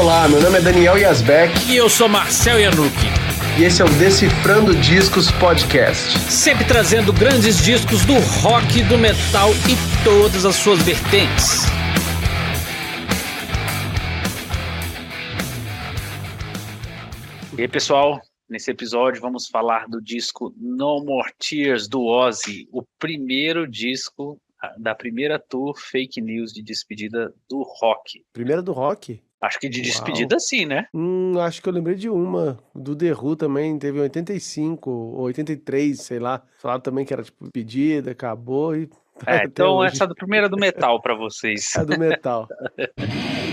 Olá, meu nome é Daniel Yazbek. E eu sou Marcel Yanuki. E esse é o Decifrando Discos Podcast. Sempre trazendo grandes discos do rock, do metal e todas as suas vertentes. E aí, pessoal, nesse episódio vamos falar do disco No More Tears do Ozzy, o primeiro disco da primeira tour fake news de despedida do rock. Primeira do rock? Acho que de despedida Uau. sim, né? Hum, acho que eu lembrei de uma. Do The Who também, teve 85 ou 83, sei lá. Falaram também que era tipo pedida, acabou e. É, então hoje. essa é a primeira do metal para vocês. É do metal.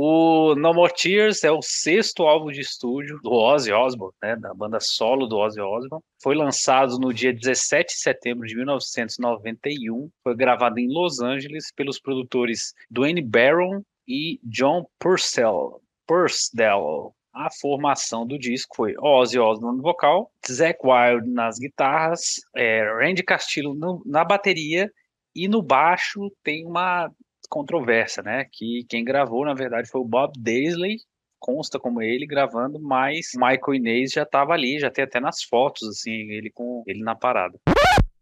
O No More Tears é o sexto álbum de estúdio do Ozzy Osbourne, né, da banda solo do Ozzy Osbourne. Foi lançado no dia 17 de setembro de 1991. Foi gravado em Los Angeles pelos produtores Dwayne Barron e John Purcell. Purcell. A formação do disco foi Ozzy Osbourne no vocal, Zack Wild nas guitarras, é, Randy Castillo no, na bateria e no baixo tem uma controvérsia, né? Que quem gravou, na verdade, foi o Bob Daisley, consta como ele gravando, mas Michael Inês já estava ali, já tem até nas fotos, assim, ele com ele na parada.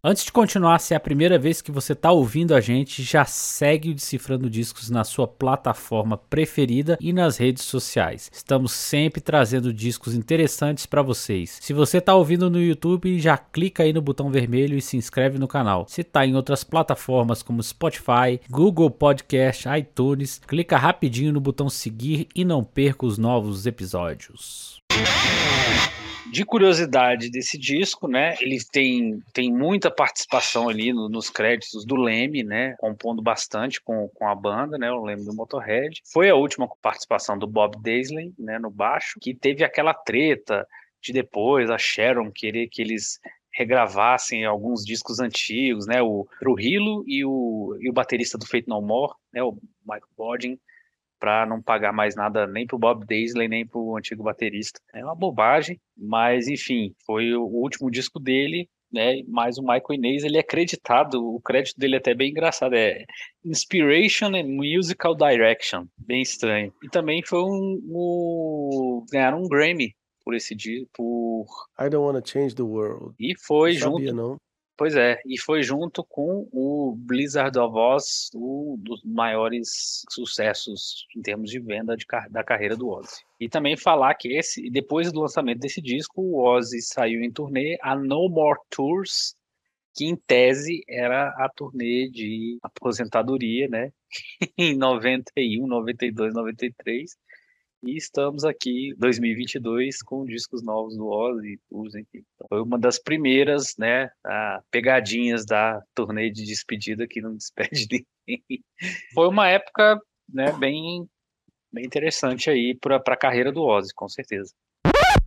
Antes de continuar, se é a primeira vez que você está ouvindo a gente, já segue o Decifrando Discos na sua plataforma preferida e nas redes sociais. Estamos sempre trazendo discos interessantes para vocês. Se você está ouvindo no YouTube, já clica aí no botão vermelho e se inscreve no canal. Se está em outras plataformas como Spotify, Google Podcast, iTunes, clica rapidinho no botão seguir e não perca os novos episódios de curiosidade desse disco, né? Ele tem, tem muita participação ali no, nos créditos do Leme, né? Compondo bastante com, com a banda, né? O Leme do Motorhead. Foi a última participação do Bob Daisley, né? No baixo, que teve aquela treta de depois a Sharon querer que eles regravassem alguns discos antigos, né? O Trujillo e o, e o baterista do Fate No More, né? O Michael Bodin para não pagar mais nada nem para o Bob Daisley nem para o antigo baterista. É uma bobagem, mas enfim, foi o último disco dele, né? Mas o Michael Inez ele é acreditado, o crédito dele é até bem engraçado, é Inspiration and Musical Direction, bem estranho. E também foi um, um ganharam um Grammy por esse dia, por I Don't Wanna Change the World. E foi não junto sabia, não. Pois é, e foi junto com o Blizzard of Oz, um dos maiores sucessos em termos de venda de, da carreira do Ozzy. E também falar que esse, depois do lançamento desse disco, o Ozzy saiu em turnê a No More Tours, que em tese era a turnê de aposentadoria, né? em 91, 92, 93. E estamos aqui, 2022, com discos novos do Ozzy, enfim. Então, foi uma das primeiras, né, pegadinhas da turnê de despedida que não despede ninguém. Foi uma época, né, bem, bem interessante aí para a carreira do Ozzy, com certeza.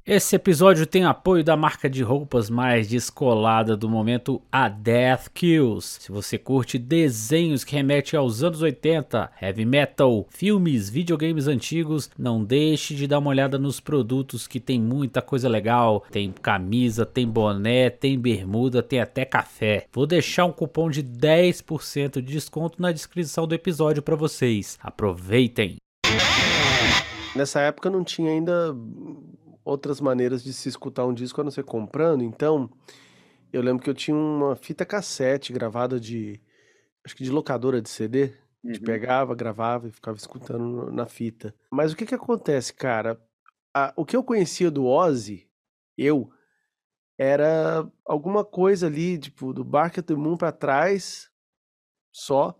Esse episódio tem apoio da marca de roupas mais descolada do momento, a Death Kills. Se você curte desenhos que remetem aos anos 80, heavy metal, filmes, videogames antigos, não deixe de dar uma olhada nos produtos que tem muita coisa legal. Tem camisa, tem boné, tem bermuda, tem até café. Vou deixar um cupom de 10% de desconto na descrição do episódio para vocês. Aproveitem! Nessa época não tinha ainda outras maneiras de se escutar um disco a não ser comprando. Então, eu lembro que eu tinha uma fita cassete gravada de. Acho que de locadora de CD. A gente uhum. pegava, gravava e ficava escutando na fita. Mas o que que acontece, cara? A, o que eu conhecia do Ozzy, eu, era alguma coisa ali, tipo, do Bark at the Moon pra trás, só.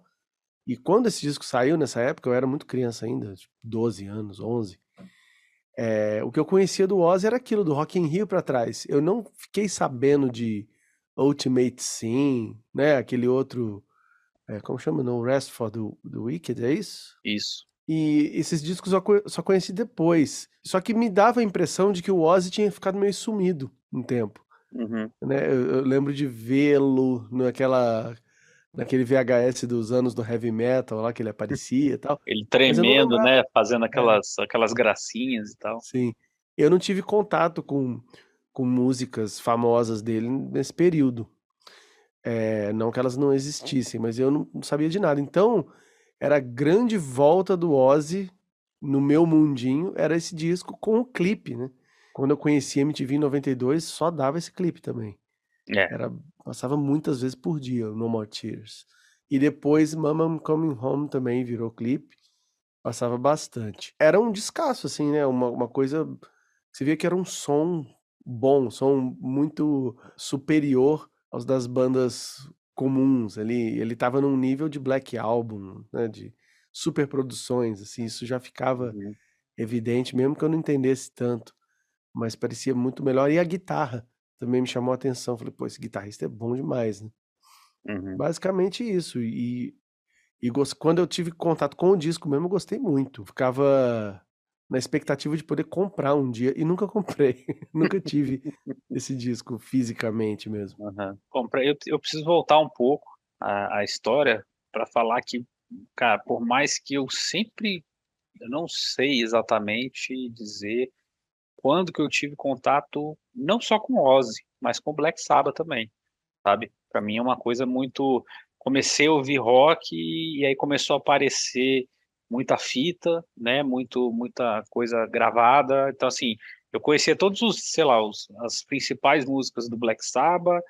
E quando esse disco saiu nessa época, eu era muito criança ainda, tipo, 12 anos, 11. É, o que eu conhecia do Ozzy era aquilo, do Rock in Rio para trás. Eu não fiquei sabendo de Ultimate Sim, né? Aquele outro, é, como chama? No Rest for the, the Wicked, é isso? Isso. E esses discos eu só conheci depois. Só que me dava a impressão de que o Ozzy tinha ficado meio sumido um tempo. Uhum. Né? Eu, eu lembro de vê-lo naquela naquele VHS dos anos do heavy metal lá que ele aparecia e tal. Ele tremendo, né? Fazendo é. aquelas, é. aquelas gracinhas e tal. Sim. Eu não tive contato com, com músicas famosas dele nesse período. É, não que elas não existissem, mas eu não sabia de nada. Então, era a grande volta do Ozzy no meu mundinho, era esse disco com o clipe, né? Quando eu conheci MTV em 92, só dava esse clipe também. É. Era, passava muitas vezes por dia, No More Tears. E depois Mama Coming Home também virou clipe. Passava bastante. Era um descasso, assim, né? Uma, uma coisa. Você via que era um som bom, um som muito superior aos das bandas comuns. Ele, ele tava num nível de Black Album, né? De super produções, assim. Isso já ficava Uhum. evidente, mesmo que eu não entendesse tanto. Mas parecia muito melhor. E a guitarra também me chamou a atenção. Falei, pô, esse guitarrista é bom demais, né? Uhum. Basicamente isso. E, e gos- quando eu tive contato com o disco mesmo, eu gostei muito. Ficava na expectativa de poder comprar um dia e nunca comprei. nunca tive esse disco fisicamente mesmo. Uhum. Comprei. Eu, eu preciso voltar um pouco à, à história para falar que, cara, por mais que eu sempre, eu não sei exatamente dizer quando que eu tive contato, não só com Ozzy, mas com Black Sabbath também, sabe? Para mim é uma coisa muito. Comecei a ouvir rock e, e aí começou a aparecer muita fita, né? Muito, muita coisa gravada. Então assim, eu conhecia todos os, sei lá, os, as principais músicas do Black Sabbath,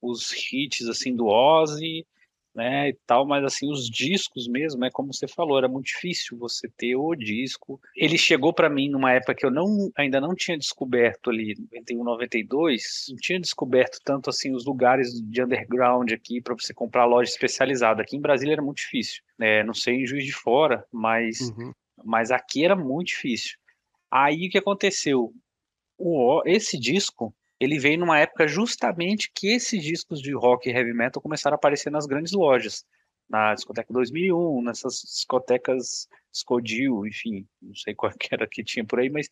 os hits assim do Ozzy, né, e tal, mas assim os discos mesmo, é como você falou, era muito difícil você ter o disco. Ele chegou para mim numa época que eu não ainda não tinha descoberto ali, 91, 92, não tinha descoberto tanto assim os lugares de underground aqui para você comprar loja especializada. Aqui em Brasília era muito difícil, né? Não sei em Juiz de Fora, mas Uhum. mas aqui era muito difícil. Aí o que aconteceu? O, esse disco ele veio numa época justamente que esses discos de rock e heavy metal começaram a aparecer nas grandes lojas, na discoteca 2001, nessas discotecas Scodil, enfim, não sei qual que era que tinha por aí, mas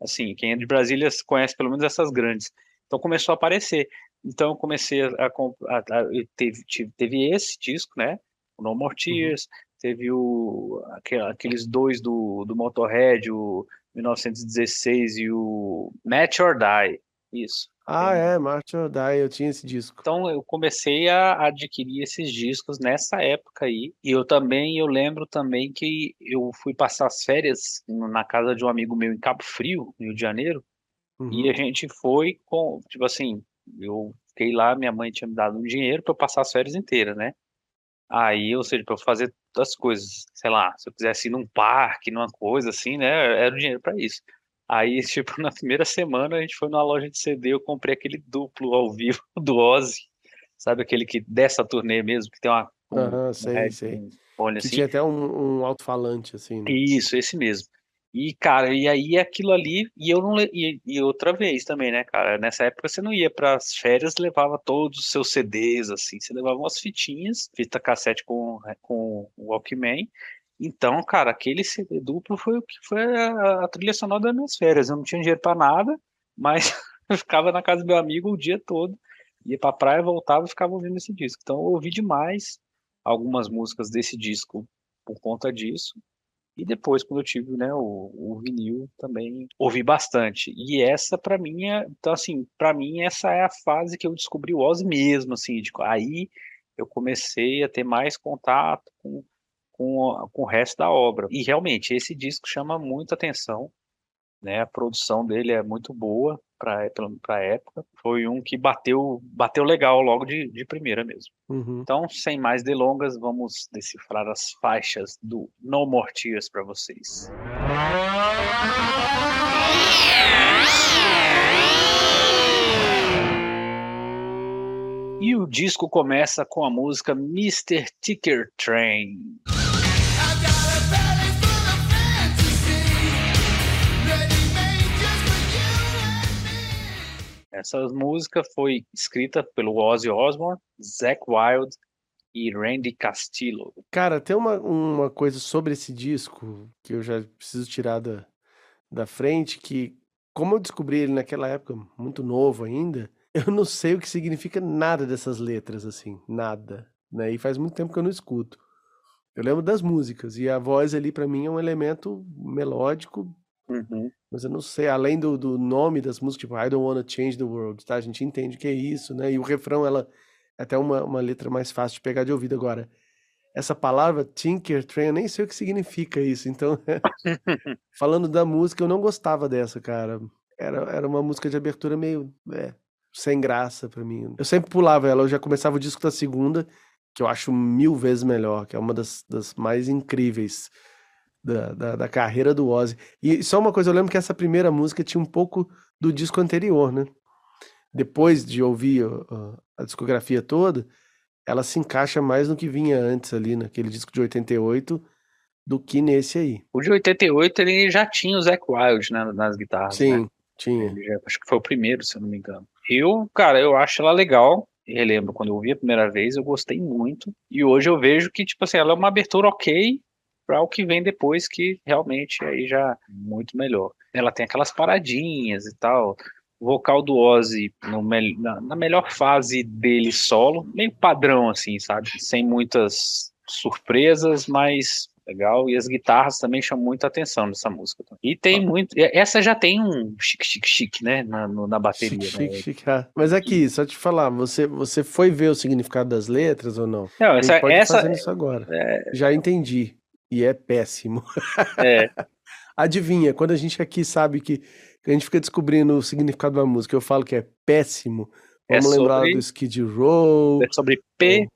assim, quem é de Brasília conhece pelo menos essas grandes. Então começou a aparecer. Então eu comecei a, a, a teve, teve esse disco, né? O No More Tears, uhum. teve o aqueles dois do, do Motorhead, o 1916 e o Match or Die. Isso. Ah, é, March or Die, eu tinha esse disco. Então eu comecei a adquirir esses discos nessa época aí. E eu também, eu lembro também que eu fui passar as férias na casa de um amigo meu em Cabo Frio, no Rio de Janeiro. Uhum. E a gente foi com, tipo assim, eu fiquei lá, minha mãe tinha me dado um dinheiro para eu passar as férias inteiras, né? Aí, ou seja, para eu fazer as coisas, sei lá, se eu quisesse ir num parque, numa coisa assim, né? Era o dinheiro para isso. Aí, tipo, na primeira semana a gente foi numa loja de CD, eu comprei aquele duplo ao vivo do Ozzy, sabe aquele que dessa turnê mesmo, que tem uma. Um, uhum, sei, sei. Um, que assim. tinha até um, um alto-falante, assim. Né? Isso, esse mesmo. E, cara, e aí aquilo ali, e eu não. E, e outra vez também, né, cara? Nessa época você não ia para as férias, levava todos os seus CDs, assim, você levava umas fitinhas, fita cassete com, com o Walkman, então, cara, aquele CD duplo foi o que foi a, a, trilha sonora das minhas férias. Eu não tinha dinheiro para nada, mas eu ficava na casa do meu amigo o dia todo, ia pra praia, voltava e ficava ouvindo esse disco. Então, eu ouvi demais algumas músicas desse disco por conta disso. E depois, quando eu tive né, o, o vinil, também ouvi bastante. E essa, para mim, é, então, assim, para mim, essa é a fase que eu descobri o Ozzy mesmo, assim, de, aí eu comecei a ter mais contato com com, com o resto da obra. E realmente, esse disco chama muita atenção, né? A produção dele é muito boa para a época. Foi um que bateu, bateu legal logo de, de primeira mesmo. Uhum. Então, sem mais delongas, vamos decifrar as faixas do No More Tears para vocês. E o disco começa com a música Mr. Ticker Train. Essa música foi escrita pelo Ozzy Osbourne, Zack Wild e Randy Castillo. Cara, tem uma, uma coisa sobre esse disco que eu já preciso tirar da, da frente, que como eu descobri ele naquela época, muito novo ainda, eu não sei o que significa nada dessas letras, assim, nada. Né? E faz muito tempo que eu não escuto. Eu lembro das músicas, e a voz ali para mim é um elemento melódico, uhum. mas eu não sei, além do, do nome das músicas, tipo I Don't Wanna Change the World, tá? A gente entende que é isso, né? E o refrão, ela, até uma, uma letra mais fácil de pegar de ouvido agora. Essa palavra Tinker Train, eu nem sei o que significa isso. Então, falando da música, eu não gostava dessa, cara. Era, era uma música de abertura meio é, sem graça para mim. Eu sempre pulava ela, eu já começava o disco da segunda, que eu acho mil vezes melhor, que é uma das, das mais incríveis da, da, da, carreira do Ozzy. E só uma coisa, eu lembro que essa primeira música tinha um pouco do disco anterior, né? Depois de ouvir a, a discografia toda, ela se encaixa mais no que vinha antes ali, naquele disco de 88, do que nesse aí. O de 88 ele já tinha o Zac Wild né, nas guitarras. Sim, né? tinha. Já, acho que foi o primeiro, se eu não me engano. Eu, cara, eu acho ela legal. Eu lembro quando eu ouvi a primeira vez, eu gostei muito. E hoje eu vejo que, tipo assim, ela é uma abertura ok, para o que vem depois, que realmente aí já é muito melhor. Ela tem aquelas paradinhas e tal. O vocal do Ozzy no, na, na melhor fase dele solo, meio padrão, assim, sabe? Sem muitas surpresas, mas legal. E as guitarras também chamam muita atenção nessa música. E tem ah. muito. Essa já tem um chique, chique, chique, né? Na, no, na bateria. Chique, né? chique. Ah. Mas aqui, só te falar, você, você foi ver o significado das letras ou não? Não, essa. pode essa fazer isso agora. É... Já entendi. E é péssimo. É. Adivinha, quando a gente aqui sabe que, que, a gente fica descobrindo o significado da música, eu falo que é péssimo. É Vamos é lembrar sobre... do Skid Row. É sobre P.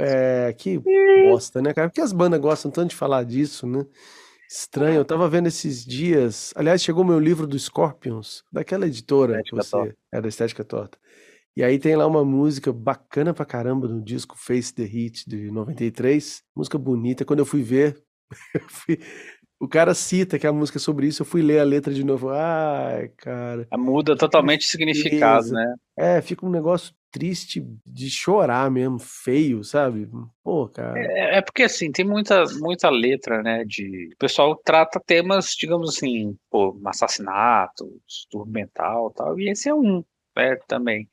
É, que bosta, né, cara? Porque as bandas gostam tanto de falar disso, né? Estranho, eu tava vendo esses dias. Aliás, chegou meu livro do Scorpions, daquela editora Estética que você. Torta. É da Estética Torta. E aí tem lá uma música bacana pra caramba no disco Face the Heat de 93. Música bonita. Quando eu fui ver, o cara cita que a música é sobre isso, eu fui ler a letra de novo. Ai, cara. Muda totalmente o significado, né? É, fica um negócio triste de chorar mesmo, feio, sabe? Pô, cara. É, é, porque assim, tem muita, muita letra, né? De. O pessoal trata temas, digamos assim, pô, assassinato, distúrbio mental tal. E esse é um, né, também.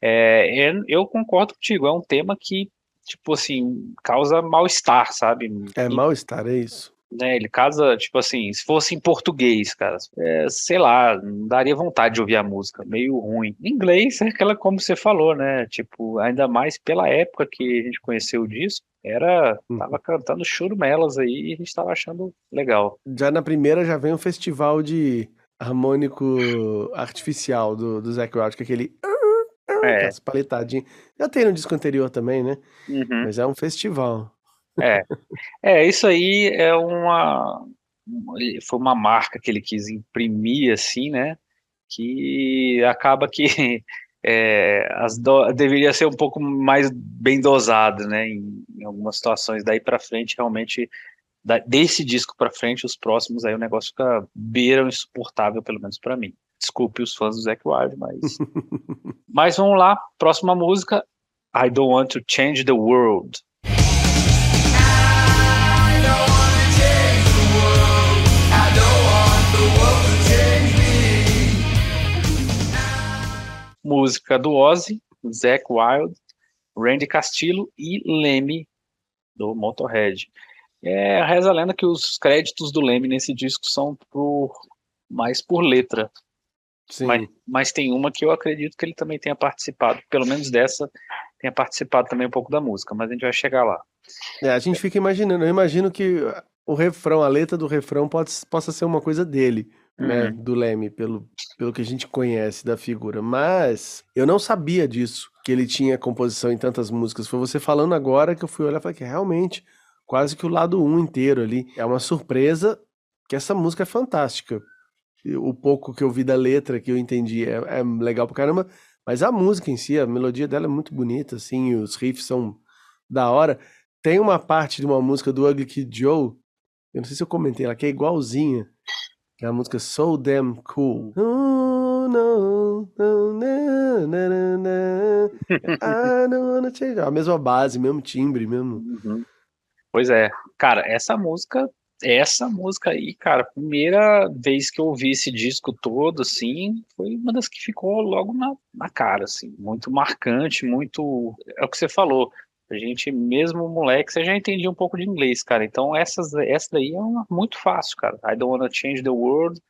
É, eu concordo contigo, é um tema que tipo assim, causa mal-estar, sabe? É mal-estar, é isso. Né, ele casa, tipo assim, se fosse em português, cara, é, sei lá, não daria vontade de ouvir a música, meio ruim. Em inglês é aquela como você falou, né? Tipo, ainda mais pela época que a gente conheceu o disco, era, hum. tava cantando churumelas aí e a gente tava achando legal. Já na primeira já vem um festival de harmônico artificial do, do Zac Wild, que é aquele é. As paletadinhas. Já tem no disco anterior também, né? Uhum. Mas é um festival. É. É, isso aí é uma. Foi uma marca que ele quis imprimir, assim, né? Que acaba que é, as do... deveria ser um pouco mais bem dosado, né? Em, em algumas situações. Daí para frente, realmente, da... desse disco para frente, os próximos, aí o negócio fica beira insuportável, pelo menos para mim. Desculpe os fãs do Zac Wild, mas. mas vamos lá, próxima música. I Don't Want to Change the World. Música do Ozzy, Zac Wild, Randy Castillo e Leme do Motorhead. É, reza a lenda que os créditos do Leme nesse disco são por, mais por letra. Sim. Mas, mas tem uma que eu acredito que ele também tenha participado, pelo menos dessa, tenha participado também um pouco da música, mas a gente vai chegar lá. É, a gente fica imaginando, eu imagino que o refrão, a letra do refrão pode, possa ser uma coisa dele, né, uhum. né, do Leme, pelo, pelo que a gente conhece da figura, mas eu não sabia disso, que ele tinha composição em tantas músicas, foi você falando agora que eu fui olhar e falei que realmente, quase que o lado um inteiro ali, é uma surpresa que essa música é fantástica, o pouco que eu vi da letra que eu entendi é, é, legal pra caramba, mas a música em si, a melodia dela é muito bonita, assim, os riffs são da hora. Tem uma parte de uma música do Ugly Kid Joe, eu não sei se eu comentei, ela que é igualzinha, que é a música So Damn Cool. Oh, no, no, na, na, na, I don't wanna change. A mesma base, mesmo timbre, mesmo. Uhum. Pois é, cara, essa música essa música aí, cara, primeira vez que eu ouvi esse disco todo, assim, foi uma das que ficou logo na, na cara, assim, muito marcante, muito. É o que você falou. A gente, mesmo moleque, você já entendia um pouco de inglês, cara. Então, essas, essa daí é uma, muito fácil, cara. I don't wanna change the world.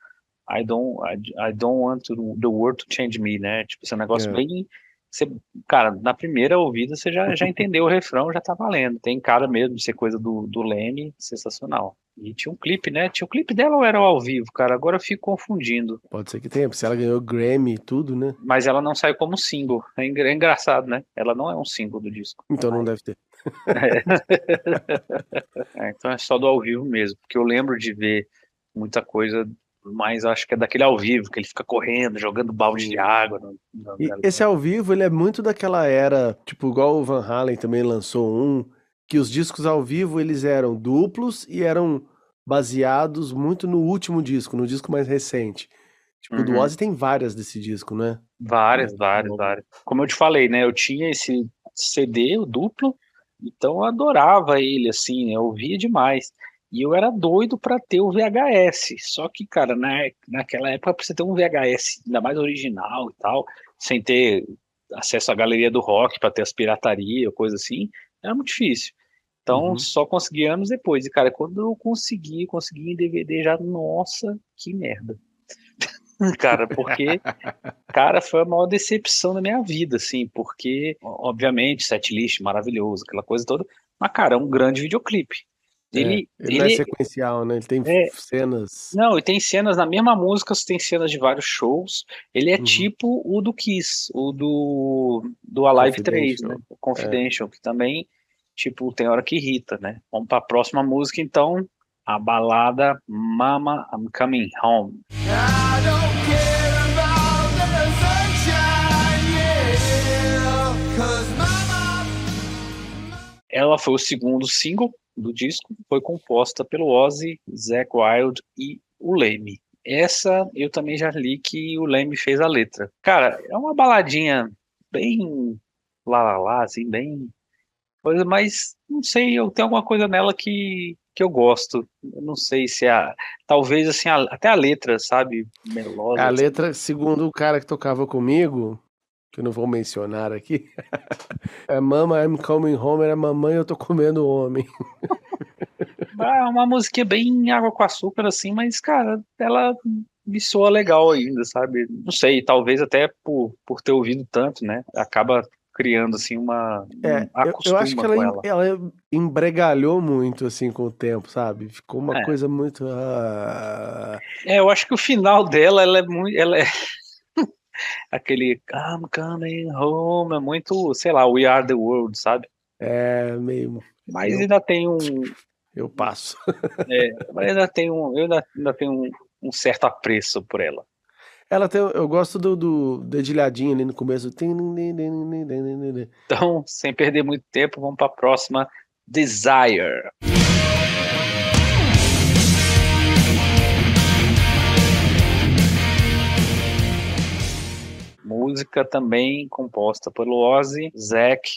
I don't, I, I don't want to, the world to change me, né? Tipo, esse negócio é. bem você, cara, na primeira ouvida você já, já entendeu o refrão, já tá valendo. Tem cara mesmo de ser coisa do, do Leme, sensacional. E tinha um clipe, né? Tinha um clipe dela ou era ao vivo, cara? Agora eu fico confundindo. Pode ser que tenha, porque se ela ganhou Grammy e tudo, né? Mas ela não saiu como single. É, é engraçado, né? Ela não é um single do disco. Então não deve ter. É. é, então é só do ao vivo mesmo, porque eu lembro de ver muita coisa mas acho que é daquele ao vivo, que ele fica correndo, jogando balde de água. No, no... esse ao vivo, ele é muito daquela era, tipo, igual o Van Halen também lançou um, que os discos ao vivo, eles eram duplos e eram baseados muito no último disco, no disco mais recente. Tipo, uhum. do Ozzy tem várias desse disco, né? Várias, várias, várias. Como eu te falei, né, eu tinha esse CD, o duplo, então eu adorava ele, assim, eu ouvia demais. E eu era doido para ter o VHS. Só que, cara, na, naquela época, pra você ter um VHS ainda mais original e tal, sem ter acesso à galeria do rock, para ter as pirataria, coisa assim, era muito difícil. Então, uhum. só consegui anos depois. E, cara, quando eu consegui, consegui em DVD já, nossa, que merda. cara, porque, cara, foi a maior decepção da minha vida, assim, porque, obviamente, setlist maravilhoso, aquela coisa toda, mas, cara, é um grande videoclipe. É, ele, ele, ele é sequencial, né? Ele tem é, cenas. Não, e tem cenas na mesma música, tem cenas de vários shows. Ele é uhum. tipo o do Kiss, o do, do Alive 3, né? O Confidential, é. que também, tipo, tem hora que irrita, né? Vamos para a próxima música, então. A balada Mama I'm Coming Home. Ela foi o segundo single do disco foi composta pelo Ozzy, Zack Wild e o Leme. Essa eu também já li que o Leme fez a letra. Cara, é uma baladinha bem lá lá lá, assim, bem coisa, mas não sei, eu tenho alguma coisa nela que, que eu gosto. Eu não sei se é a, talvez assim, a, até a letra, sabe, melosa. A assim. letra, segundo o cara que tocava comigo, que eu não vou mencionar aqui. É Mama, I'm coming home, era mamãe, eu tô comendo homem. É uma musiquinha bem água com açúcar, assim, mas, cara, ela me soa legal ainda, sabe? Não sei, talvez até por, por ter ouvido tanto, né? Acaba criando, assim, uma... É, um eu, eu, acho que ela, ela. ela, embregalhou muito, assim, com o tempo, sabe? Ficou uma é. coisa muito... Uh... É, eu acho que o final dela, ela é muito... Ela é aquele I'm coming home, é muito, sei lá, We Are the World, sabe? É, meio. Mas eu, ainda tem um. Eu passo. É, mas ainda tem um. Eu ainda, ainda tenho um, um certo apreço por ela. Ela tem, eu gosto do, do dedilhadinho ali no começo. Então, sem perder muito tempo, vamos para a próxima. Desire. Música também composta pelo Ozzy, Zack,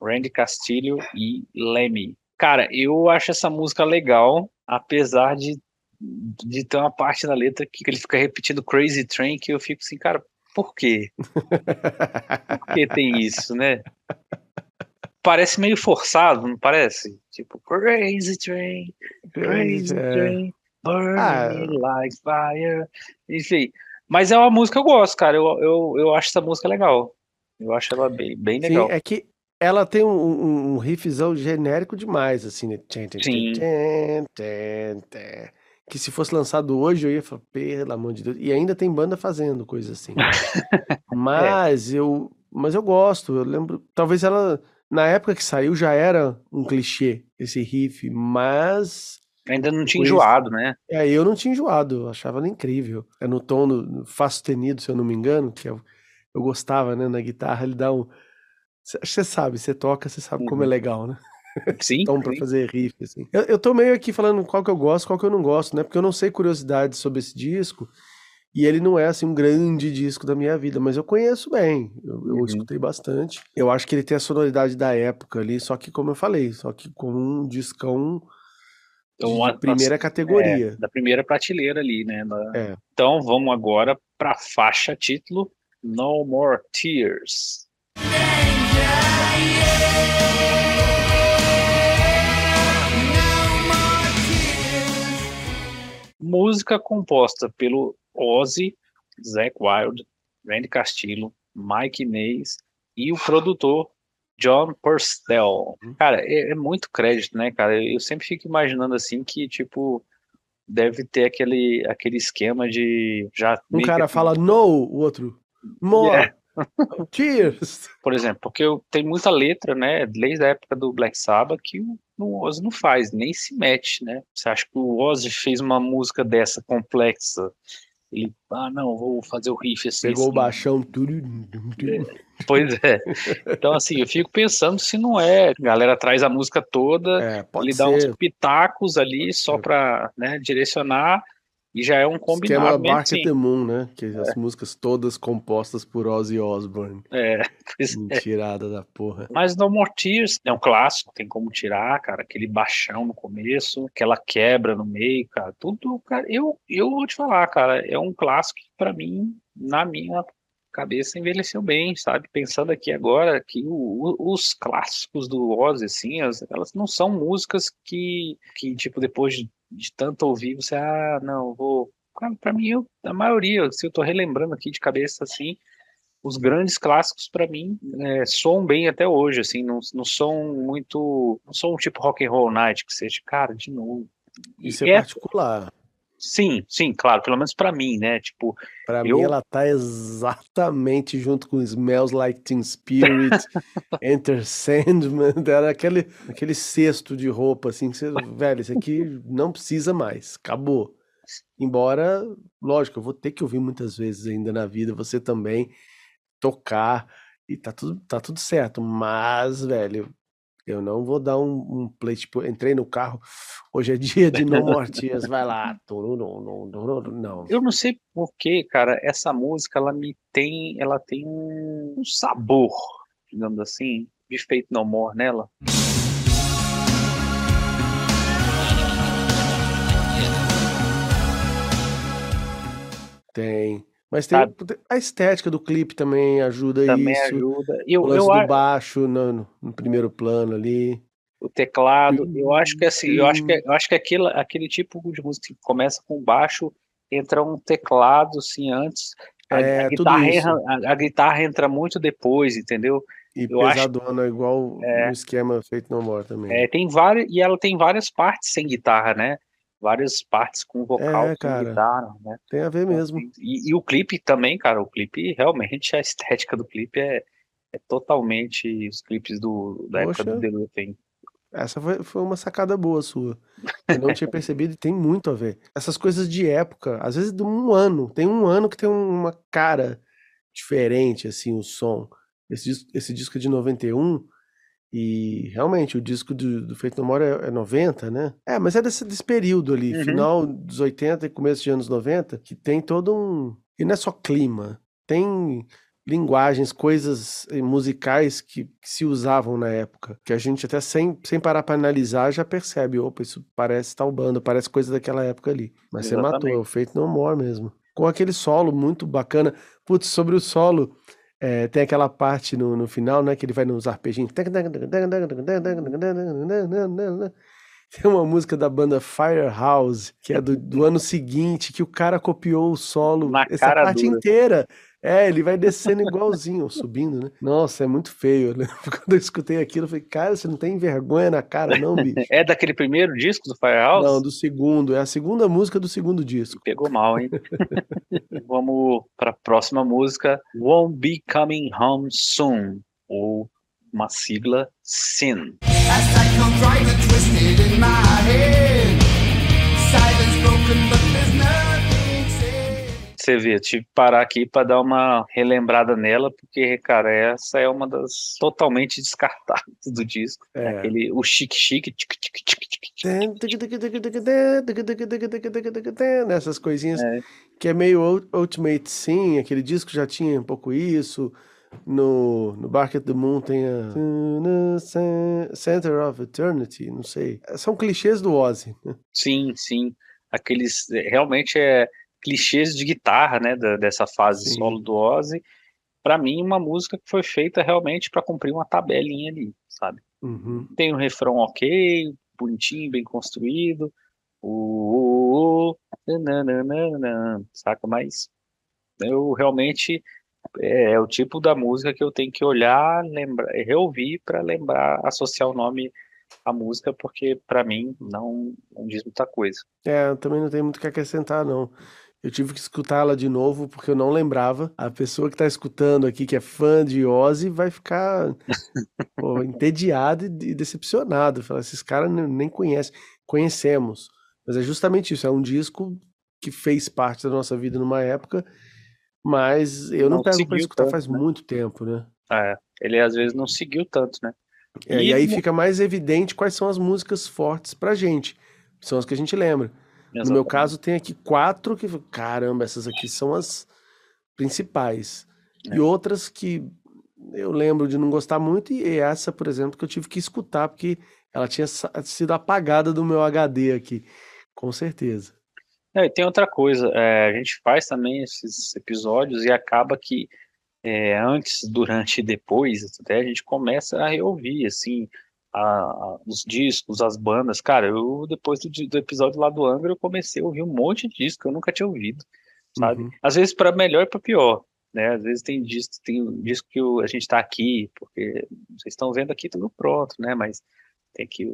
Randy Castilho e Lemmy. Cara, eu acho essa música legal, apesar de, de ter uma parte da letra que ele fica repetindo Crazy Train, que eu fico assim, cara, por quê? Por que tem isso, né? Parece meio forçado, não parece? Tipo, Crazy Train, Crazy é. Train, burning ah. like fire. Enfim, mas é uma música que eu gosto, cara. Eu, eu, eu acho essa música legal. Eu acho ela bem, bem legal. Sim, é que ela tem um, um, um riffzão genérico demais, assim, né? Sim. Que se fosse lançado hoje, eu ia falar, pelo amor de Deus. E ainda tem banda fazendo coisa assim. mas é. eu. Mas eu gosto. Eu lembro. Talvez ela. Na época que saiu já era um clichê esse riff, mas Ainda não tinha enjoado, né? É, eu não tinha enjoado, achava ela incrível. É no tom no Fá sustenido, se eu não me engano, que eu, eu gostava, né? Na guitarra ele dá um. Você sabe, você toca, você sabe uhum. como é uhum. legal, né? Sim. tom pra fazer riff, assim. Eu, eu tô meio aqui falando qual que eu gosto, qual que eu não gosto, né? Porque eu não sei curiosidades sobre esse disco. E ele não é assim um grande disco da minha vida, mas eu conheço bem. Eu, eu uhum. escutei bastante. Eu acho que ele tem a sonoridade da época ali, só que como eu falei, só que com um discão então, de primeira categoria. É, da primeira prateleira ali, né? Da... É. Então vamos agora para a faixa título No More Tears. Música composta pelo Ozzy, Zack Wild, Randy Castillo, Mike Inez, e o produtor John Purcell. Uhum. Cara, é, é muito crédito, né, cara? Eu sempre fico imaginando assim que, tipo, deve ter aquele, aquele esquema de já. Um cara que- fala no, o outro more. É. Cheers. Por exemplo, porque eu, tem muita letra, né, desde a época do Black Sabbath, que o, o Ozzy não faz, nem se mete, né? Você acha que o Ozzy fez uma música dessa complexa? Ele, ah, não, vou fazer o riff assim. Pegou o assim. baixão, tudo. Pois é. Então, assim, eu fico pensando se não é. A galera traz a música toda, É, ele dá uns ser. pitacos ali só pra né, direcionar e já é um Esquema combinado mesmo, Bark at sim. the Moon, né? Que as músicas todas compostas por Ozzy Osbourne. É, pois é. Mentirada da porra. Mas No More Tears é um clássico, tem como tirar, cara, aquele baixão no começo, aquela quebra no meio, cara, tudo, cara, eu, eu vou te falar, cara, é um clássico que pra mim, na minha cabeça, envelheceu bem, sabe? Pensando aqui agora que o- o- os clássicos do Ozzy, assim, as- elas não são músicas que, que tipo, depois de, de tanto ouvir, você, ah, não, vou... Pra mim, eu, a maioria, se eu tô relembrando aqui de cabeça, assim, os grandes clássicos para mim é, soam bem até hoje, assim, não, não são muito, não são um tipo rock and roll night que seja, cara, de novo. E Isso é, é- particular. Sim, sim, claro, pelo menos para mim, né? Tipo, Pra eu- mim, ela tá exatamente junto com Smells Like Teen Spirit, Enter Sandman, era aquele, aquele cesto de roupa, assim, que você, velho, isso aqui não precisa mais, acabou. Embora, lógico, eu vou ter que ouvir muitas vezes ainda na vida, você também, tocar, e tá tudo, tá tudo certo, mas, velho, eu não vou dar um, um play, tipo, entrei no carro, hoje é dia de No More Tears, vai lá, não, não. eu não sei porquê, cara, essa música ela me tem, ela tem um, sabor, digamos assim, de Fate No More nela. Tem. Mas tem Sabe? a estética do clipe também ajuda Também isso. ajuda. E O eu, lance eu do acho baixo no, no- primeiro plano ali. o teclado, eu acho que assim, eu acho que eu acho que aquele, aquele tipo de música que começa com baixo, entra um teclado assim antes, a, É, a guitarra, a, a guitarra entra muito depois, entendeu? E Eu acho- pesadona, igual no esquema feito no More também. É, tem várias e ela tem várias partes sem guitarra, né? Várias partes com vocal É, cara. guitarra, né? Tem a ver mesmo. E, e o clipe também, cara, o clipe realmente a estética do clipe é, é totalmente os clipes do da época do Poxa. The Luther. Essa foi, foi uma sacada boa sua. Eu não tinha percebido e tem muito a ver. Essas coisas de época, às vezes de um ano. Tem um ano que tem uma cara diferente, assim, o som. Esse, esse disco é de 91 e realmente o disco do, do Feito No More é, é 90, né? É, mas é desse, desse período ali, Uhum. final dos 80 e começo de anos 90, que tem todo um... E não é só clima, tem linguagens, coisas eh, musicais que, que se usavam na época, que a gente até sem, sem parar para analisar já percebe, opa, isso parece tal banda, parece coisa daquela época ali. Mas você matou, é Exatamente. o Feito No More mesmo. Com aquele solo muito bacana. Putz, sobre o solo, eh, tem aquela parte no, no final, né, que ele vai nos arpejinhos. Tem uma música da banda Firehouse, que é do, do ano seguinte, que o cara copiou o solo, Na essa parte dura. inteira. É, ele vai descendo igualzinho, subindo, né? Nossa, é muito feio, né? Quando eu escutei aquilo, eu falei, cara, você não tem vergonha na cara, não, bicho? É daquele primeiro disco do Firehouse? Não, do segundo, é a segunda música do segundo disco. Pegou mal, hein? Vamos para a próxima música, Won't Be Coming Home Soon, ou uma sigla SIN. As I come driving twisted in my head. Silence broken, but. Você vê, tive que parar aqui para dar uma relembrada nela, porque, cara, essa é uma das totalmente descartáveis do disco. É. Aquele, o chique-chique. Nessas coisinhas É. que é meio ul- Ultimate Sim, aquele disco já tinha um pouco isso. No, no Bark at the Moon tem a Center of Eternity, não sei. São clichês do Ozzy. né? Sim, sim. Aqueles, é, realmente é clichês de guitarra, né, da- dessa fase Sim. solo do Ozzy. Pra mim, uma música que foi feita realmente para cumprir uma tabelinha ali, sabe? Uhum. tem um refrão ok, bonitinho, bem construído. O, o, o, nananana, saca? Mas eu realmente é, é o tipo da música que eu tenho que olhar, lembrar, reouvir para lembrar, associar o nome à música, porque para mim não, não diz muita coisa. É, eu também não tem muito o que acrescentar, não. Eu tive que escutá-la de novo porque eu não lembrava. A pessoa que tá escutando aqui, que é fã de Ozzy, vai ficar pô, entediado e de- decepcionado. Falar, esses caras nem conhecem. Conhecemos. Mas é justamente isso. É um disco que fez parte da nossa vida numa época, mas eu não, Não pego seguiu escutar tanto, faz né? muito tempo, né? É, ele às vezes não seguiu tanto, né? É, E e aí fica mais evidente quais são as músicas fortes pra gente. São as que a gente lembra. No meu Exatamente. caso, tem aqui quatro que, caramba, essas aqui são as principais. É. E outras que eu lembro de não gostar muito, e essa, por exemplo, que eu tive que escutar, porque ela tinha sido apagada do meu HD aqui, com certeza. Não, e tem outra coisa, é, a gente faz também esses episódios e acaba que é, antes, durante e depois, até a gente começa a reouvir, assim, a- a- os discos, as bandas. Cara, eu, depois do, do episódio lá do Angra, eu comecei a ouvir um monte de disco que eu nunca tinha ouvido, sabe? Uhum. Às vezes para melhor e para pior, né? Às vezes tem disco, tem disco que a gente tá aqui, porque vocês estão vendo aqui tudo pronto, né? Mas tem que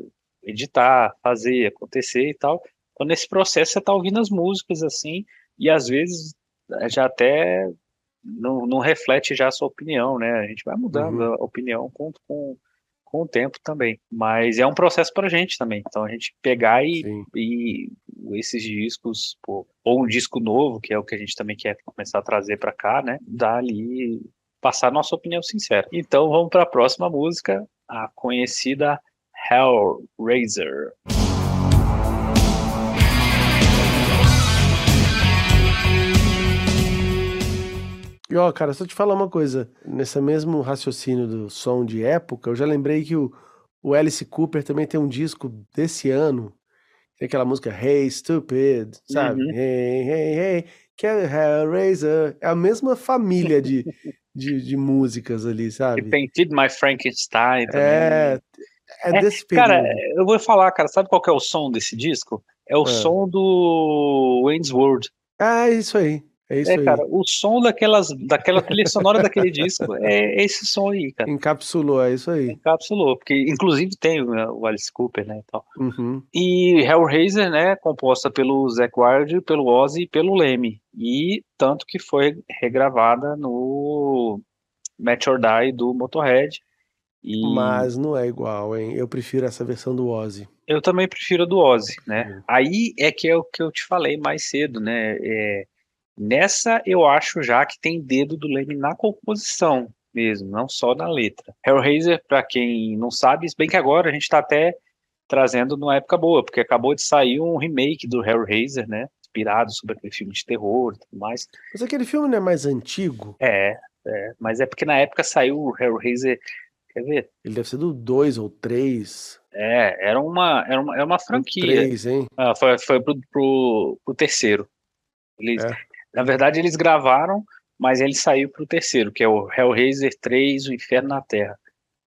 editar, fazer, acontecer e tal. Então, nesse processo, você tá ouvindo as músicas, assim, e às vezes eh, já até não, não reflete já a sua opinião, né? A gente vai mudando Uhum. a opinião com, com, com o tempo também. Mas é um processo pra gente também. Então, a gente pegar e, Sim. e esses discos, pô, ou um disco novo, que é o que a gente também quer começar a trazer pra cá, né? Dar ali, passar a nossa opinião sincera. Então, vamos para a próxima música, a conhecida Hellraiser. E ó, cara, só te falar uma coisa. Nesse mesmo raciocínio do som de época, eu já lembrei que o, o Alice Cooper também tem um disco desse ano. Tem aquela música Hey Stupid, sabe? Uhum. Hey, hey, hey, que é Hellraiser. É a mesma família de, de, de músicas ali, sabe? Painted My Frankenstein também. É, é É, desse período. Cara, eu vou falar, cara, sabe qual é o som desse disco? É o Ah. som do Wayne's World. Ah, é isso aí. É isso É, aí. cara, o som daquelas, daquela trilha sonora daquele disco é, esse som aí, cara. Encapsulou, é isso aí. Encapsulou, porque inclusive tem né, o Alice Cooper, né, e tal. Uhum. E Hellraiser, né, composta pelo Zack Wild, pelo Ozzy e pelo Lemmy. E tanto que foi regravada no Match or Die do Motorhead. E Mas não é igual, hein? Eu prefiro essa versão do Ozzy. eu também prefiro a do Ozzy, né? Uhum. Aí é que é o que eu te falei mais cedo, né? É, nessa eu acho já que tem dedo do Lemmy na composição mesmo, não só na letra. Hellraiser, para quem não sabe, se bem que agora a gente tá até trazendo numa época boa, porque acabou de sair um remake do Hellraiser, né? Inspirado sobre aquele filme de terror e tudo mais. Mas aquele filme não é mais antigo? É, é, mas é porque na época saiu o Hellraiser, quer ver? Ele deve ser do 2 ou 3. É, era uma, era uma, era uma franquia. 3, hein? Ah, foi, foi pro, pro, pro terceiro. Eles, É. Na verdade, eles gravaram, mas ele saiu pro terceiro, que é o Hellraiser 3, O Inferno na Terra.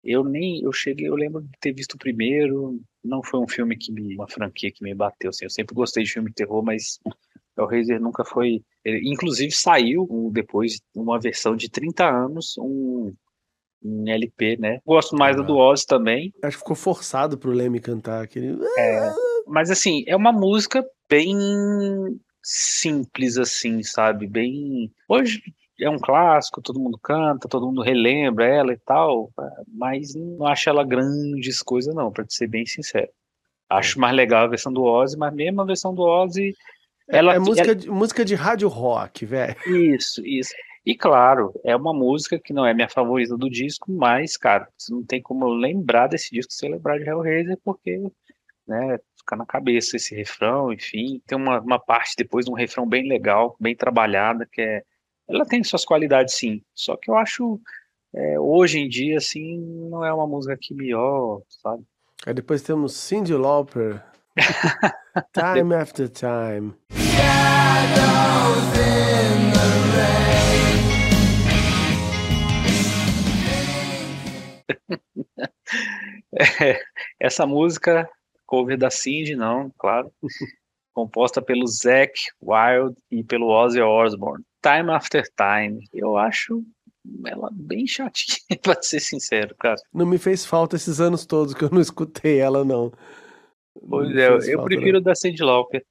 Eu nem, eu cheguei, eu lembro de ter visto o primeiro, não foi um filme que me, uma franquia que me bateu, assim, eu sempre gostei de filme de terror, mas Hellraiser nunca foi, ele, inclusive saiu um- depois uma versão de 30 anos, um, um LP, né? Gosto mais Ah. do Ozzy também, Acho que ficou forçado pro Leme cantar aquele. Mas assim, é uma música bem simples, assim, sabe? Bem. Hoje é um clássico, todo mundo canta, todo mundo relembra ela e tal, mas não acho ela grandes coisas, não, pra te ser bem sincero. Acho mais legal a versão do Ozzy, mas mesmo a versão do Ozzy. Ela, é música, de, música de rádio rock, velho. Isso, isso. E claro, é uma música que não é minha favorita do disco, mas, cara, você não tem como eu lembrar desse disco sem lembrar de Hellraiser, porque, né, fica na cabeça esse refrão, enfim. Tem uma, uma parte depois de um refrão bem legal, bem trabalhada, que é. Ela tem suas qualidades, sim. Só que eu acho, é, hoje em dia, assim, não é uma música que me ó, sabe? Aí depois temos Cindy Lauper. time after time. Rain. Essa música, cover da Cindy, não, claro. composta pelo Zack Wild e pelo Ozzy Osbourne. Time After Time. Eu acho ela bem chatinha, pra ser sincero, cara. Não me fez falta esses anos todos que eu não escutei ela, não. Não Pois me é, eu, falta, prefiro da Cyndi Lauper.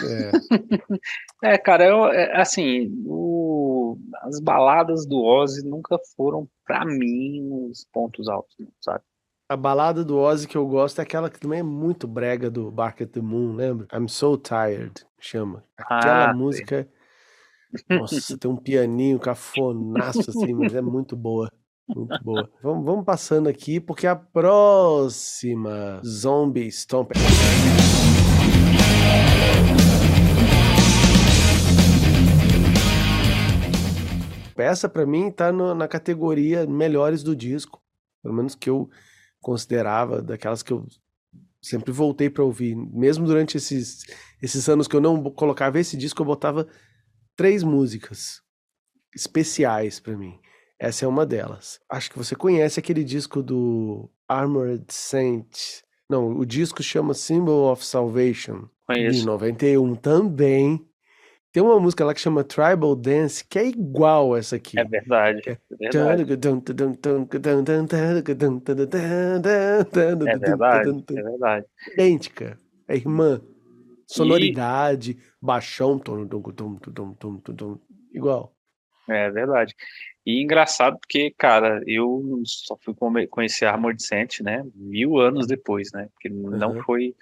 não. É. É, cara, eu, é, assim, o- as baladas do Ozzy nunca foram, pra mim, os pontos altos, não, sabe? A balada do Ozzy que eu gosto é aquela que também é muito brega do Bark at the Moon, lembra? I'm So Tired, chama. Aquela Ah, música, nossa, tem um pianinho cafonaço assim, mas é muito boa. Muito boa. Vamos, vamos passando aqui, porque a próxima Zombie Stomp. Essa pra mim tá no- na categoria melhores do disco, pelo menos que eu considerava daquelas que eu sempre voltei pra ouvir, mesmo durante esses esses anos que eu não colocava esse disco, eu botava três músicas especiais pra mim. Essa é uma delas. Acho que você conhece aquele disco do Armored Saint. Não, o disco chama Symbol of Salvation, Conheço. 91 também. Tem uma música lá que chama Tribal Dance, que é igual essa aqui. É verdade. É, é, é, é verdade. Idêntica. É irmã. Sonoridade, baixão, tom, igual. É verdade. E engraçado porque, cara, eu só fui conhecer Armored Saint, né, mil anos depois, né, porque não uhum. foi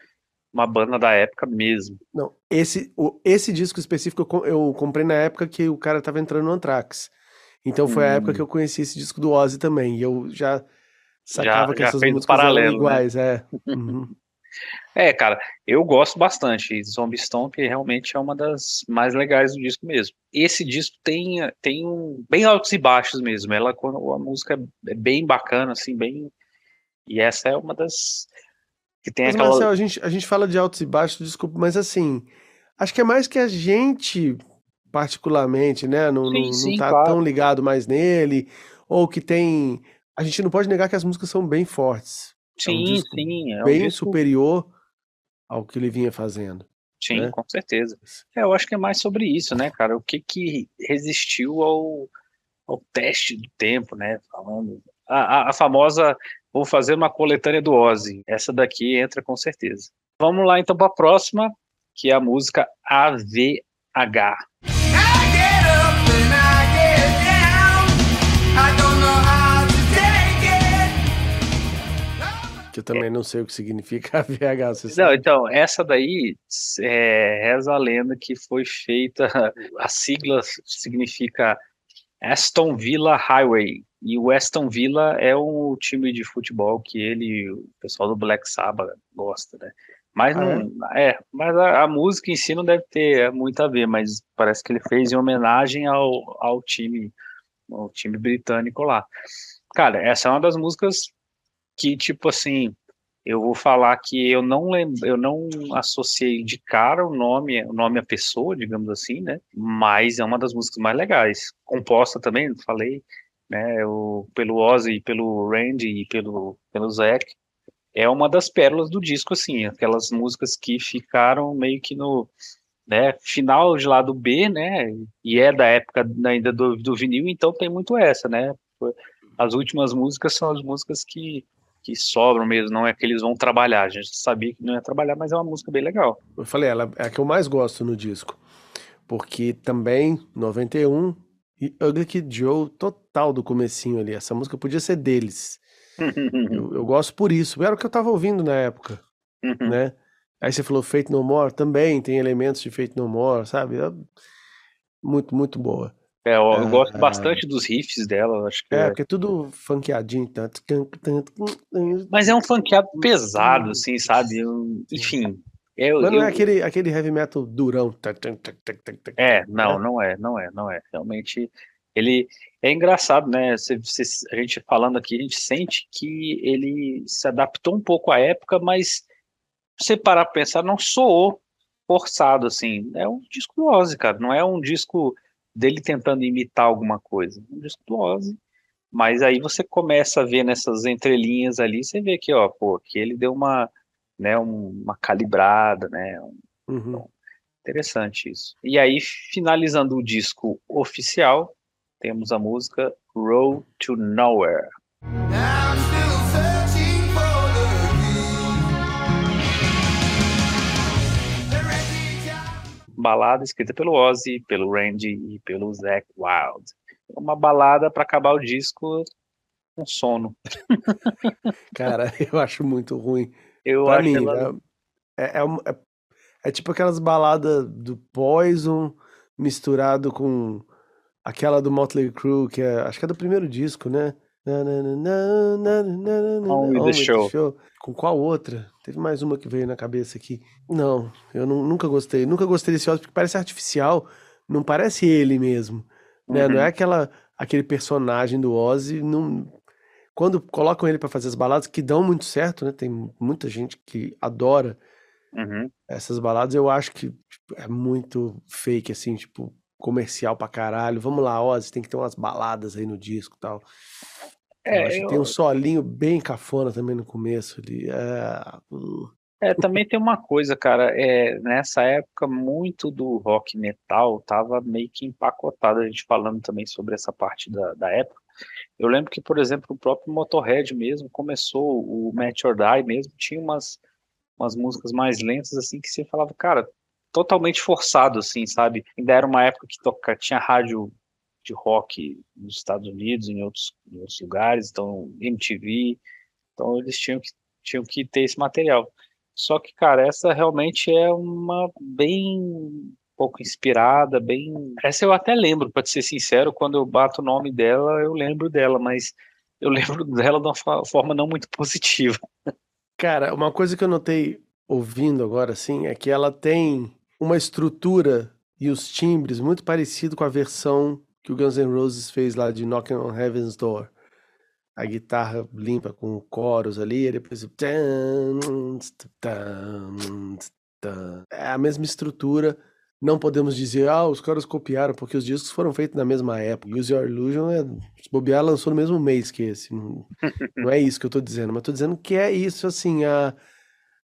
uma banda da época mesmo. Não, esse, o- esse disco específico eu, eu comprei na época que o cara tava entrando no Anthrax. Então foi a época Hum. que eu conheci esse disco do Ozzy também. E eu já sacava que já essas músicas eram paralelo, né? iguais. É. Uhum. É, cara, eu gosto bastante. Zombie Stomp realmente é uma das mais legais do disco mesmo. Esse disco tem, tem um, bem altos e baixos mesmo. Ela, quando a música é bem bacana, assim, bem. E essa é uma das que tem Mas, aquela. Marcel, a gente, a gente fala de altos e baixos, desculpa, mas assim, acho que é mais que a gente, particularmente, né, não, Sim, não, sim, não tá claro. tão ligado mais nele, ou que tem. A gente não pode negar que as músicas são bem fortes. é um sim, sim, é um bem disco- superior ao que ele vinha fazendo. Sim, né? com certeza. É, eu acho que é mais sobre isso, né, cara? O que que resistiu ao, ao teste do tempo, né? Falando. A, a, a famosa. Vou fazer uma coletânea do Ozzy. Essa daqui entra com certeza. Vamos lá então para a próxima, que é a música AVH. Que eu também não sei o que significa AVH, você Não, sabe? então, essa daí é, reza a lenda que foi feita, a sigla significa Aston Villa Highway, e o Aston Villa é um time de futebol que ele, o pessoal do Black Sabbath gosta, né? Mas Ah, não, é, mas a, a música em si não deve ter muito a ver, mas parece que ele fez em homenagem ao, ao time, ao time britânico lá. Cara, essa é uma das músicas que, tipo assim, eu vou falar que eu não lembro, eu não associei de cara o nome, o nome à pessoa, digamos assim, né? Mas é uma das músicas mais legais. Composta também, falei, né? O, pelo Ozzy, pelo Randy e pelo, pelo Zac. É uma das pérolas do disco, assim, aquelas músicas que ficaram meio que no né, final de lado B, né? E é da época ainda do, do vinil, então tem muito essa, né? As últimas músicas são as músicas que que sobram mesmo, não é que eles vão trabalhar. A gente sabia que não ia trabalhar, mas é uma música bem legal. Eu falei, ela é a que eu mais gosto no disco. Porque também, 91, e Ugly Kid Joe, total do comecinho ali. Essa música podia ser deles. Eu, eu gosto por isso. Era o que eu tava ouvindo na época, Uhum. né? Aí você falou Fate No More, também tem elementos de Fate No More, sabe? É muito, muito boa. É, eu, eu gosto Ah. bastante dos riffs dela, acho que É, é. porque é tudo funkeadinho. tanto- Mas é um funkeado pesado, assim, sabe? Eu- enfim. Eu, Mas não eu- é aquele, aquele heavy metal durão. É, não, né? não é, não é, não é. Realmente, ele é engraçado, né? Você- você- a gente falando aqui, a gente sente que ele se adaptou um pouco à época, mas se você parar pra pensar, não soou forçado, assim. É um disco Ozzy, cara. Não é um disco dele tentando imitar alguma coisa. Um disco do Ozzy. Mas aí você começa a ver nessas entrelinhas ali, você vê que, ó, pô, que ele deu uma, né, um- uma calibrada, né? Uhum. Interessante isso. E aí, finalizando o disco oficial, temos a música Road to Nowhere. Balada escrita pelo Ozzy, pelo Randy e pelo Zack Wild. Uma balada para acabar o disco com sono. Cara, eu acho muito ruim. Eu Pra acho mim, ela- né? é, é, é- é tipo aquelas baladas do Poison misturado com aquela do Motley Crue, que é, acho que é do primeiro disco, né? Na, na, On the Show. Com qual outra? Teve mais uma que veio na cabeça aqui. Não, eu nu- nunca gostei. Nunca gostei desse Ozzy porque parece artificial. Não parece ele mesmo. Né? Não Uhum. é aquela, aquele personagem do Ozzy. Não... Quando colocam ele pra fazer as baladas, que dão muito certo, né? Tem muita gente que adora Uhum. essas baladas, eu acho que tipo, é muito fake, assim, tipo, comercial pra caralho. Vamos lá, Ozzy, tem que ter umas baladas aí no disco e tal. eu É, acho que eu- tem um solinho bem cafona também no começo ali. É... uh, É, também tem uma coisa, cara, é, nessa época muito do rock metal tava meio que empacotado, a gente falando também sobre essa parte da, da época. Eu lembro que, por exemplo, o próprio Motorhead mesmo começou, o Match or Die mesmo, tinha umas, umas músicas mais lentas, assim, que você falava, cara, totalmente forçado, assim, sabe? Ainda era uma época que toca, tinha rádio de rock nos Estados Unidos, em outros, em outros lugares, então MTV, então eles tinham que, tinham que ter esse material. Só que, cara, essa realmente é uma bem pouco inspirada, bem. Essa eu até lembro, para ser sincero, quando eu bato o nome dela, eu lembro dela, mas eu lembro dela de uma forma não muito positiva. Cara, uma coisa que eu notei ouvindo agora, assim, é que ela tem uma estrutura e os timbres muito parecido com a versão que o Guns N' Roses fez lá de Knocking on Heaven's Door. A guitarra limpa com coros ali, e depois. É a mesma estrutura. Não podemos dizer, ah, os caras copiaram, porque os discos foram feitos na mesma época. Use Your Illusion, é, se bobear, lançou no mesmo mês que esse. Não, não é isso que eu tô dizendo, mas tô dizendo que é isso, assim, a,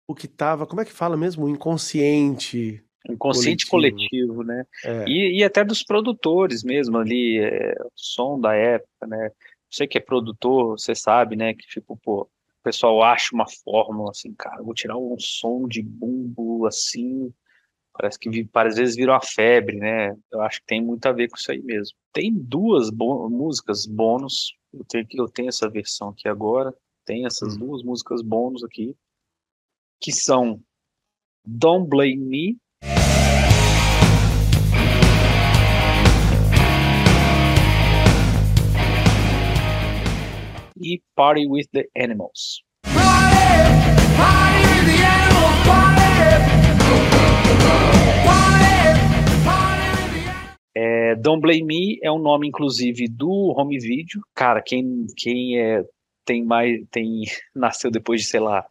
o que tava, como é que fala mesmo? O inconsciente. Inconsciente Coletivo. coletivo, né? É, E, e até dos produtores mesmo ali, é, o som da época, né? Você que é produtor, você sabe, né? Que tipo, pô, o pessoal acha uma fórmula assim, cara, vou tirar um som de bumbo assim, parece que às vezes vira uma febre, né? Eu acho que tem muito a ver com isso aí mesmo. Tem duas bo- músicas bônus, eu tenho, eu tenho essa versão aqui agora, tem essas Hum. duas músicas bônus aqui, que são Don't Blame Me e Party with the Animals. É, Don't Blame Me é um nome, inclusive, do home video. Cara, quem, quem é, tem mais, tem, nasceu depois de, sei lá,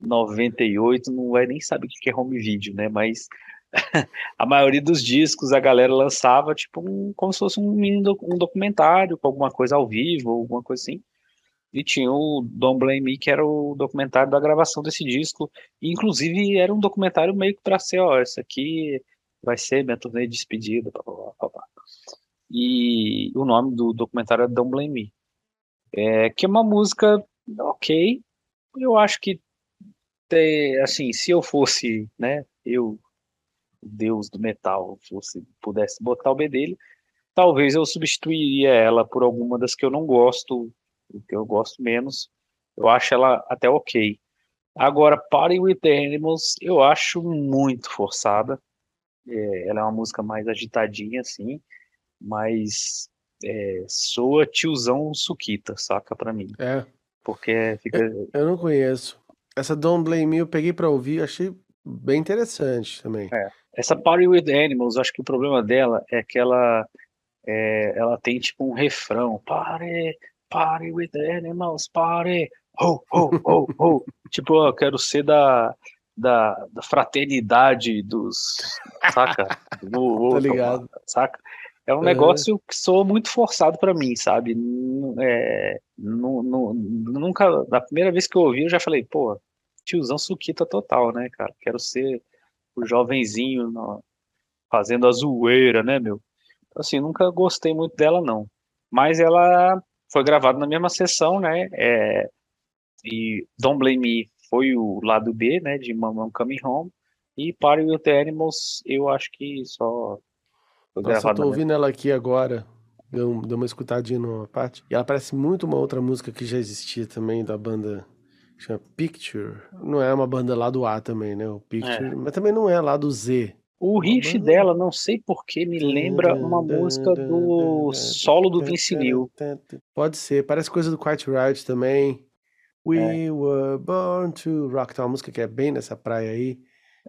98, não vai nem saber o que é home video, né? Mas a maioria dos discos a galera lançava, tipo, um, como se fosse um mini um documentário com alguma coisa ao vivo, alguma coisa assim. E tinha o Don't Blame Me, que era o documentário da gravação desse disco. E, inclusive, era um documentário meio que pra ser, ó, isso aqui vai ser minha turnê de despedida, blá, blá, blá, blá. E o nome do documentário é Don't Blame Me. É, que é uma música ok. Eu acho que, tem, assim, se eu fosse, né, eu, deus do metal, fosse, pudesse botar o B dele, talvez eu substituiria ela por alguma das que eu não gosto, o que eu gosto menos. Eu acho ela até ok. Agora, Party with the Animals, eu acho muito forçada. É, ela é uma música mais agitadinha, assim, mas é, soa tiozão Suquita, saca pra mim. é, Porque fica. eu não conheço. Essa Don't Blame Me eu peguei pra ouvir, achei bem interessante também. Essa Party with the Animals, eu acho que o problema dela é que ela, é, ela tem tipo um refrão. Party, party with the animals, party, ho, ho, ho, ho. tipo, eu quero ser da, da, da fraternidade dos. Saca? Tô tomar, ligado. saca? É um negócio que soa muito forçado pra mim, sabe? É, não- não- nunca, da primeira vez que eu ouvi, eu já falei, pô, tiozão suquita total, né, cara? Quero ser o jovenzinho no- fazendo a zoeira, né, meu? Assim, nunca gostei muito dela, não. Mas ela foi gravada na mesma sessão, né? É, e Don't Blame Me foi o lado B, né, de Mamão Coming Home. E Party with the Animals, eu acho que só foi Nossa, eu tô ouvindo ela aqui agora. Deu, deu uma escutadinha numa parte. E ela parece muito uma outra música que já existia também, da banda que chama Picture. Não é uma banda lá do A também, né? O Picture. Mas também não é lá do Z. O riff dela, não sei porquê, me lembra uma música do solo do Vince Neil. Pode ser, parece coisa do Quiet Riot também. We were born to rock. Tem uma música que é bem nessa praia aí.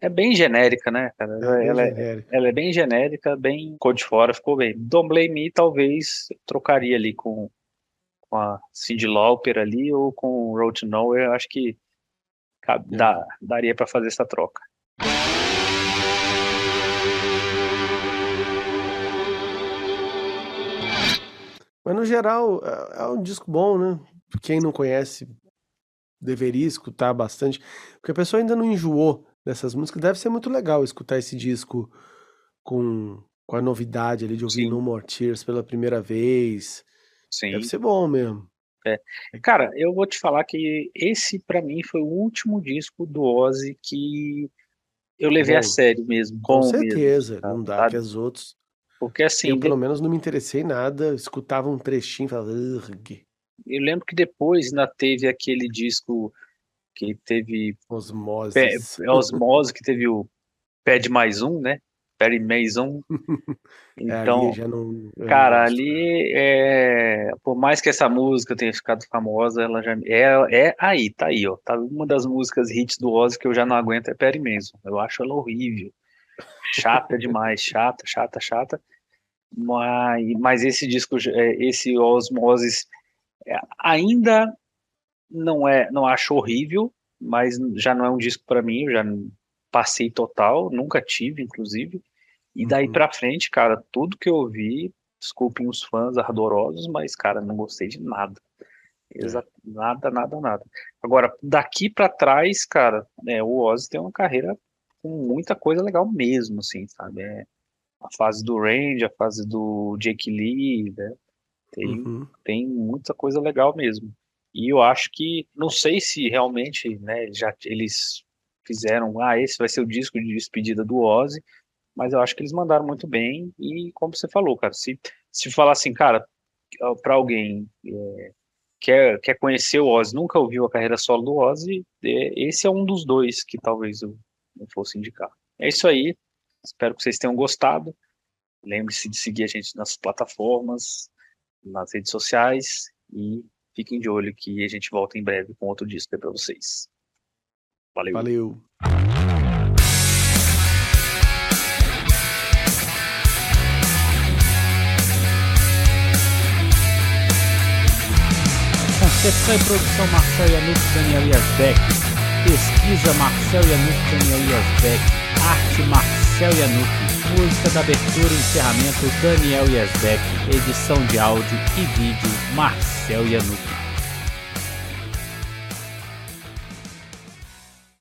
É bem genérica, né, cara? É ela, é, genérica. ela é bem genérica, bem cor de fora, ficou bem. Don't Blame Me, talvez trocaria ali com, com a Cyndi Lauper ali ou com Road to Nowhere. Acho que É. dá- daria pra fazer essa troca. Mas no geral, é é um disco bom, né? Quem não conhece deveria escutar bastante. Porque a pessoa ainda não enjoou dessas músicas. Deve ser muito legal escutar esse disco com, com a novidade ali de ouvir Sim. No More Tears pela primeira vez. Sim. Deve ser bom mesmo. Cara, eu vou te falar que esse pra mim foi o último disco do Ozzy que eu levei a Bom, sério mesmo, Com bom mesmo, certeza. sabe? Não dá, Sabe? que as outros. Porque assim, Eu, de- pelo menos, não me interessei em nada. Escutava um trechinho e falava. "Urgh", eu lembro que depois ainda teve aquele disco que teve Osmose. Pé- Osmose, que teve o Pede Mais Um, né? Perry Mason. É, Então, ali já não. não cara, gosto. ali, é, por mais que essa música tenha ficado famosa, ela já é, é aí, tá aí, ó. Tá uma das músicas hits do Ozzy que eu já não aguento é Perry Mason. Eu acho ela horrível. Chata demais, chata, chata, chata. Mas, mas esse disco, é, esse Osmosis, é, ainda não é, não acho horrível, mas já não é um disco pra mim, eu já passei total, nunca tive, inclusive. E daí Uhum. pra frente, cara, tudo que eu ouvi, desculpem os fãs ardorosos, mas, cara, não gostei de nada. Exa Nada, nada, nada. Agora, daqui pra trás, cara, é, o Ozzy tem uma carreira com muita coisa legal mesmo, assim, sabe? É, a fase do Range, a fase do Jake Lee, né? Tem, Uhum. tem muita coisa legal mesmo. E eu acho que, não sei se realmente, né, já eles fizeram, ah, esse vai ser o disco de despedida do Ozzy, mas eu acho que eles mandaram muito bem e como você falou, cara, se, se falar assim, cara, para alguém é, quer, quer conhecer o Ozzy, nunca ouviu a carreira solo do Ozzy, é, esse é um dos dois que talvez eu, eu fosse indicar. É isso aí, espero que vocês tenham gostado. Lembre-se de seguir a gente nas plataformas, nas redes sociais e fiquem de olho que a gente volta em breve com outro disco aí pra vocês. Valeu. Valeu. Concepção e produção Marcel Yanuk Daniel Yazbek. Pesquisa Marcel Yanuk Daniel Yazbek. Arte Marcel Yanuk. Música da abertura e encerramento Daniel Yazbek. Edição de áudio e vídeo Marcel Yanuk.